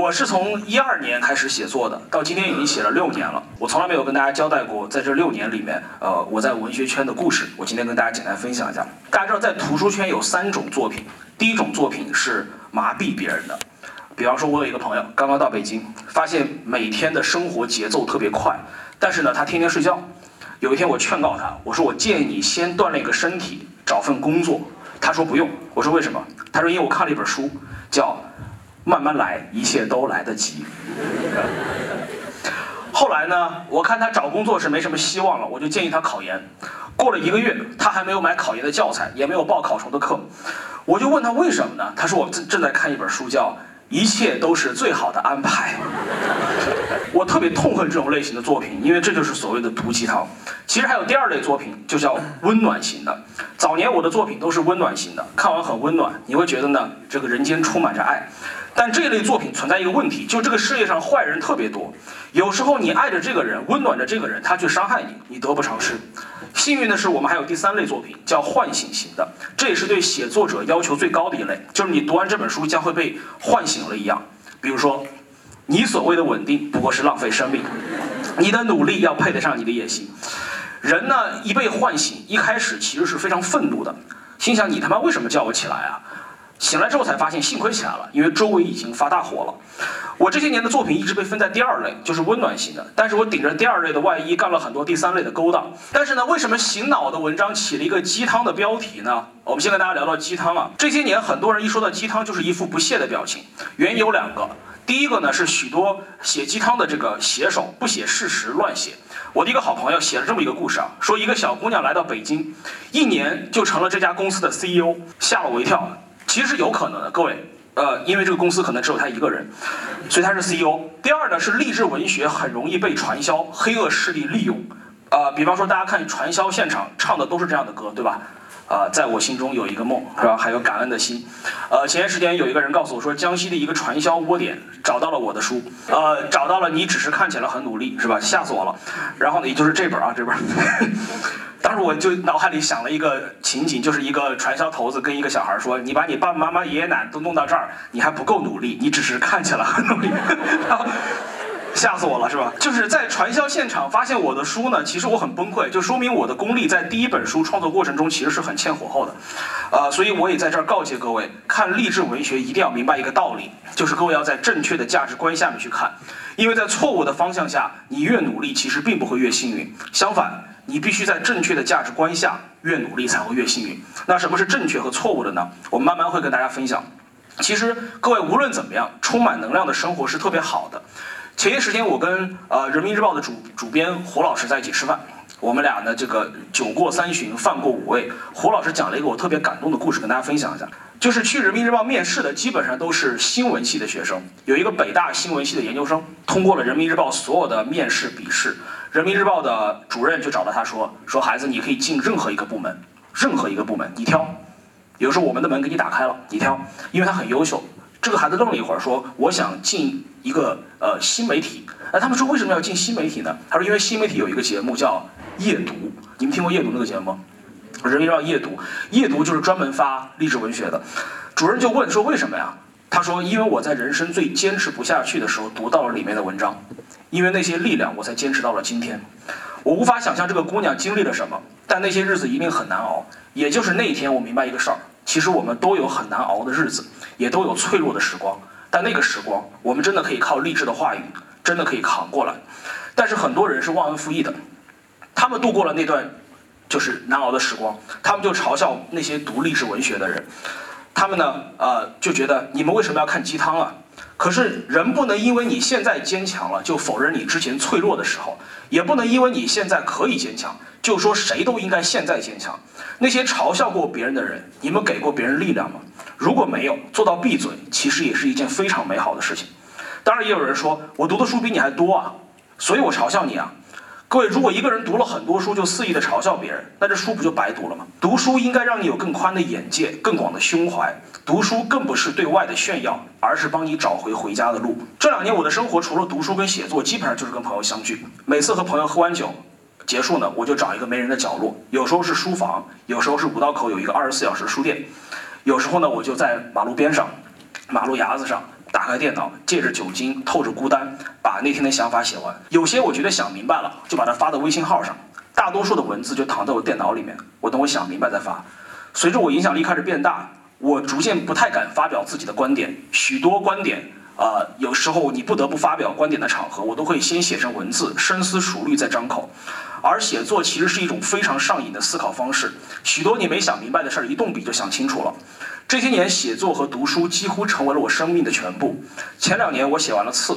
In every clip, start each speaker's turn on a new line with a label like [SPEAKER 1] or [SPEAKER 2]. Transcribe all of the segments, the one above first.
[SPEAKER 1] 我是从一二年开始写作的，到今天已经写了六年了。我从来没有跟大家交代过，在这六年里面，呃，我在文学圈的故事。我今天跟大家简单分享一下。大家知道，在图书圈有三种作品，第一种作品是麻痹别人的，比方说，我有一个朋友刚刚到北京，发现每天的生活节奏特别快，但是呢，他天天睡觉。有一天我劝告他，我说我建议你先锻炼个身体，找份工作。他说不用。我说为什么？他说因为我看了一本书，叫。慢慢来，一切都来得及。后来呢，我看他找工作是没什么希望了，我就建议他考研。过了一个月，他还没有买考研的教材，也没有报考虫的课。我就问他为什么呢？他说我正正在看一本书，叫《一切都是最好的安排》。我特别痛恨这种类型的作品，因为这就是所谓的毒鸡汤。其实还有第二类作品，就叫温暖型的。早年我的作品都是温暖型的，看完很温暖，你会觉得呢，这个人间充满着爱。但这一类作品存在一个问题，就这个世界上坏人特别多，有时候你爱着这个人，温暖着这个人，他却伤害你，你得不偿失。幸运的是，我们还有第三类作品，叫唤醒型的，这也是对写作者要求最高的一类，就是你读完这本书将会被唤醒了一样。比如说，你所谓的稳定不过是浪费生命，你的努力要配得上你的野心。人呢，一被唤醒，一开始其实是非常愤怒的，心想你他妈为什么叫我起来啊？醒来之后才发现，幸亏起来了，因为周围已经发大火了。我这些年的作品一直被分在第二类，就是温暖型的。但是我顶着第二类的外衣，干了很多第三类的勾当。但是呢，为什么醒脑的文章起了一个鸡汤的标题呢？我们先跟大家聊聊鸡汤啊。这些年，很多人一说到鸡汤，就是一副不屑的表情。原因有两个，第一个呢是许多写鸡汤的这个写手不写事实，乱写。我的一个好朋友写了这么一个故事啊，说一个小姑娘来到北京，一年就成了这家公司的 CEO，吓了我一跳。其实有可能的，各位，呃，因为这个公司可能只有他一个人，所以他是 CEO。第二呢，是励志文学很容易被传销黑恶势力利用，呃，比方说大家看传销现场唱的都是这样的歌，对吧？啊，在我心中有一个梦，是吧？还有感恩的心。呃，前段时间有一个人告诉我说，江西的一个传销窝点找到了我的书，呃，找到了你只是看起来很努力，是吧？吓死我了。然后呢，也就是这本啊，这本。当时我就脑海里想了一个情景，就是一个传销头子跟一个小孩说：“你把你爸爸妈妈、爷爷奶奶都弄到这儿，你还不够努力，你只是看起来很努力。”吓死我了，是吧？就是在传销现场发现我的书呢，其实我很崩溃，就说明我的功力在第一本书创作过程中其实是很欠火候的，呃，所以我也在这儿告诫各位，看励志文学一定要明白一个道理，就是各位要在正确的价值观下面去看，因为在错误的方向下，你越努力其实并不会越幸运，相反。你必须在正确的价值观下越努力才会越幸运。那什么是正确和错误的呢？我们慢慢会跟大家分享。其实各位无论怎么样，充满能量的生活是特别好的。前些时间我跟呃人民日报的主主编胡老师在一起吃饭，我们俩呢这个酒过三巡饭过五味，胡老师讲了一个我特别感动的故事，跟大家分享一下。就是去人民日报面试的基本上都是新闻系的学生，有一个北大新闻系的研究生通过了人民日报所有的面试笔试。人民日报的主任就找到他说：“说孩子，你可以进任何一个部门，任何一个部门你挑。有时候我们的门给你打开了，你挑。因为他很优秀。这个孩子愣了一会儿，说：我想进一个呃新媒体。那他们说为什么要进新媒体呢？他说因为新媒体有一个节目叫夜读。你们听过夜读那个节目吗？人民日报夜读，夜读就是专门发励志文学的。主任就问说为什么呀？他说因为我在人生最坚持不下去的时候读到了里面的文章。”因为那些力量，我才坚持到了今天。我无法想象这个姑娘经历了什么，但那些日子一定很难熬。也就是那一天，我明白一个事儿：其实我们都有很难熬的日子，也都有脆弱的时光。但那个时光，我们真的可以靠励志的话语，真的可以扛过来。但是很多人是忘恩负义的，他们度过了那段就是难熬的时光，他们就嘲笑那些读励志文学的人。他们呢，呃，就觉得你们为什么要看鸡汤啊？可是人不能因为你现在坚强了，就否认你之前脆弱的时候；也不能因为你现在可以坚强，就说谁都应该现在坚强。那些嘲笑过别人的人，你们给过别人力量吗？如果没有，做到闭嘴，其实也是一件非常美好的事情。当然，也有人说我读的书比你还多啊，所以我嘲笑你啊。各位，如果一个人读了很多书就肆意的嘲笑别人，那这书不就白读了吗？读书应该让你有更宽的眼界、更广的胸怀。读书更不是对外的炫耀，而是帮你找回回家的路。这两年我的生活除了读书跟写作，基本上就是跟朋友相聚。每次和朋友喝完酒结束呢，我就找一个没人的角落，有时候是书房，有时候是五道口有一个二十四小时书店，有时候呢我就在马路边上、马路牙子上。打开电脑，借着酒精，透着孤单，把那天的想法写完。有些我觉得想明白了，就把它发到微信号上。大多数的文字就躺在我电脑里面，我等我想明白再发。随着我影响力开始变大，我逐渐不太敢发表自己的观点。许多观点，呃，有时候你不得不发表观点的场合，我都会先写成文字，深思熟虑再张口。而写作其实是一种非常上瘾的思考方式，许多你没想明白的事儿，一动笔就想清楚了。这些年，写作和读书几乎成为了我生命的全部。前两年我写完了《刺》，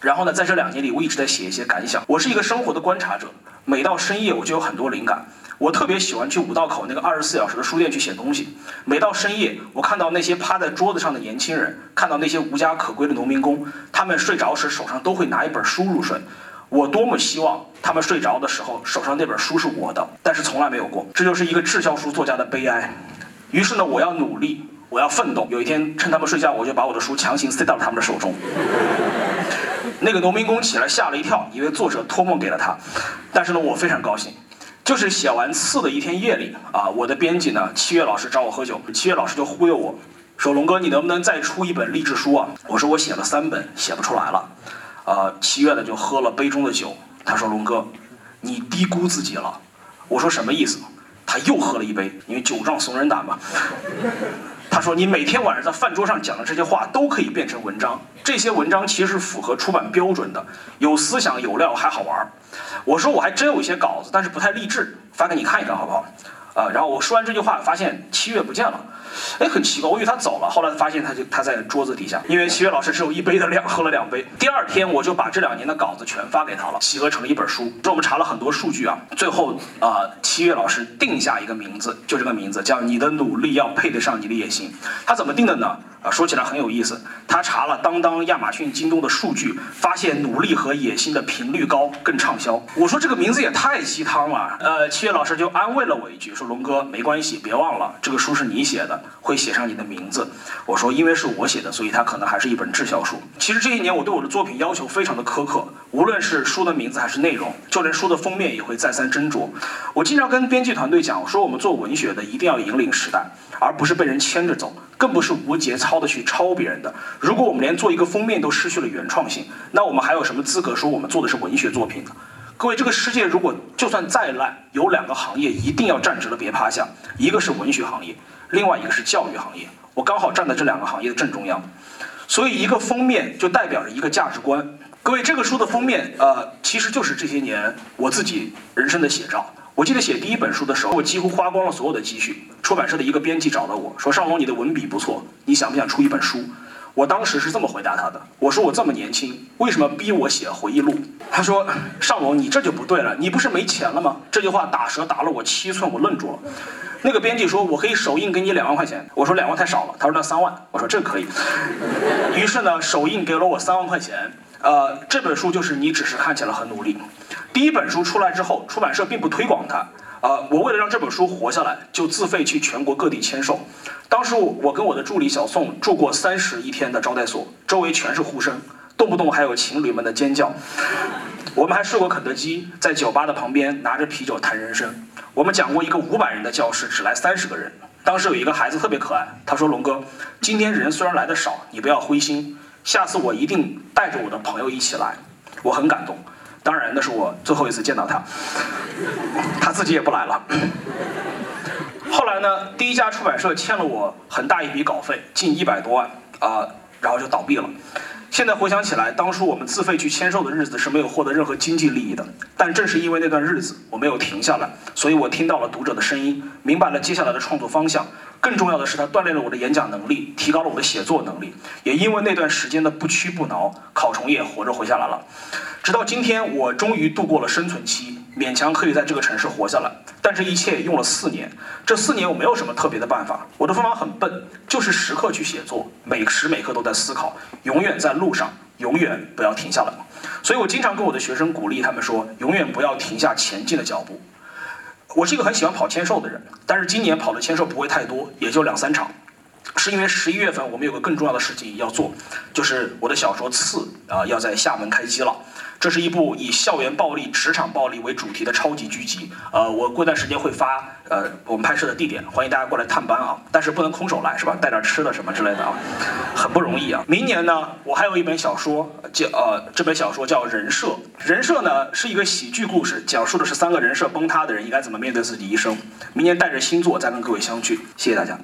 [SPEAKER 1] 然后呢，在这两年里，我一直在写一些感想。我是一个生活的观察者，每到深夜我就有很多灵感。我特别喜欢去五道口那个二十四小时的书店去写东西。每到深夜，我看到那些趴在桌子上的年轻人，看到那些无家可归的农民工，他们睡着时手上都会拿一本书入睡。我多么希望他们睡着的时候手上那本书是我的，但是从来没有过。这就是一个滞销书作家的悲哀。于是呢，我要努力，我要奋斗。有一天，趁他们睡觉，我就把我的书强行塞到他们的手中。那个农民工起来吓了一跳，以为作者托梦给了他。但是呢，我非常高兴。就是写完《次》的一天夜里啊，我的编辑呢，七月老师找我喝酒，七月老师就忽悠我说：“龙哥，你能不能再出一本励志书啊？”我说：“我写了三本，写不出来了。”啊，七月呢就喝了杯中的酒，他说：“龙哥，你低估自己了。”我说：“什么意思？”他又喝了一杯，因为酒壮怂人胆嘛。他说：“你每天晚上在饭桌上讲的这些话都可以变成文章，这些文章其实符合出版标准的，有思想、有料，还好玩。”我说：“我还真有一些稿子，但是不太励志，发给你看一看，好不好？”啊，然后我说完这句话，发现七月不见了。哎，很奇怪，我以为他走了，后来发现他就他在桌子底下，因为七月老师只有一杯的量，喝了两杯。第二天我就把这两年的稿子全发给他了，集合成了一本书。这我们查了很多数据啊，最后啊，七月老师定下一个名字，就这个名字叫“你的努力要配得上你的野心”。他怎么定的呢？啊，说起来很有意思。他查了当当、亚马逊、京东的数据，发现努力和野心的频率高，更畅销。我说这个名字也太鸡汤了。呃，七月老师就安慰了我一句，说龙哥没关系，别忘了这个书是你写的，会写上你的名字。我说因为是我写的，所以它可能还是一本滞销书。其实这一年我对我的作品要求非常的苛刻，无论是书的名字还是内容，就连书的封面也会再三斟酌。我经常跟编辑团队讲，我说我们做文学的一定要引领时代。而不是被人牵着走，更不是无节操的去抄别人的。如果我们连做一个封面都失去了原创性，那我们还有什么资格说我们做的是文学作品呢？各位，这个世界如果就算再烂，有两个行业一定要站直了别趴下，一个是文学行业，另外一个是教育行业。我刚好站在这两个行业的正中央，所以一个封面就代表着一个价值观。各位，这个书的封面，呃，其实就是这些年我自己人生的写照。我记得写第一本书的时候，我几乎花光了所有的积蓄。出版社的一个编辑找到我说：“尚龙，你的文笔不错，你想不想出一本书？”我当时是这么回答他的：“我说我这么年轻，为什么逼我写回忆录？”他说：“尚龙，你这就不对了，你不是没钱了吗？”这句话打折打了我七寸，我愣住了。那个编辑说：“我可以首印给你两万块钱。”我说：“两万太少了。”他说：“那三万。”我说：“这可以。”于是呢，首印给了我三万块钱。呃，这本书就是你只是看起来很努力。第一本书出来之后，出版社并不推广它。啊，我为了让这本书活下来，就自费去全国各地签售。当时我跟我的助理小宋住过三室一天的招待所，周围全是呼声，动不动还有情侣们的尖叫。我们还试过肯德基，在酒吧的旁边拿着啤酒谈人生。我们讲过一个五百人的教室，只来三十个人。当时有一个孩子特别可爱，他说：“龙哥，今天人虽然来的少，你不要灰心。”下次我一定带着我的朋友一起来，我很感动。当然，那是我最后一次见到他，他自己也不来了。后来呢，第一家出版社欠了我很大一笔稿费，近一百多万啊，然后就倒闭了。现在回想起来，当初我们自费去签售的日子是没有获得任何经济利益的。但正是因为那段日子我没有停下来，所以我听到了读者的声音，明白了接下来的创作方向。更重要的是，它锻炼了我的演讲能力，提高了我的写作能力。也因为那段时间的不屈不挠，考虫也活着活下来了。直到今天，我终于度过了生存期。勉强可以在这个城市活下来，但这一切用了四年。这四年我没有什么特别的办法，我的方法很笨，就是时刻去写作，每时每刻都在思考，永远在路上，永远不要停下来。所以我经常跟我的学生鼓励他们说，永远不要停下前进的脚步。我是一个很喜欢跑签售的人，但是今年跑的签售不会太多，也就两三场。是因为十一月份我们有个更重要的事情要做，就是我的小说《刺》啊要在厦门开机了。这是一部以校园暴力、职场暴力为主题的超级剧集。呃，我过段时间会发呃我们拍摄的地点，欢迎大家过来探班啊。但是不能空手来是吧？带点吃的什么之类的啊，很不容易啊。明年呢，我还有一本小说叫呃这本小说叫《人设》，人设呢是一个喜剧故事，讲述的是三个人设崩塌的人应该怎么面对自己一生。明年带着新作再跟各位相聚，谢谢大家。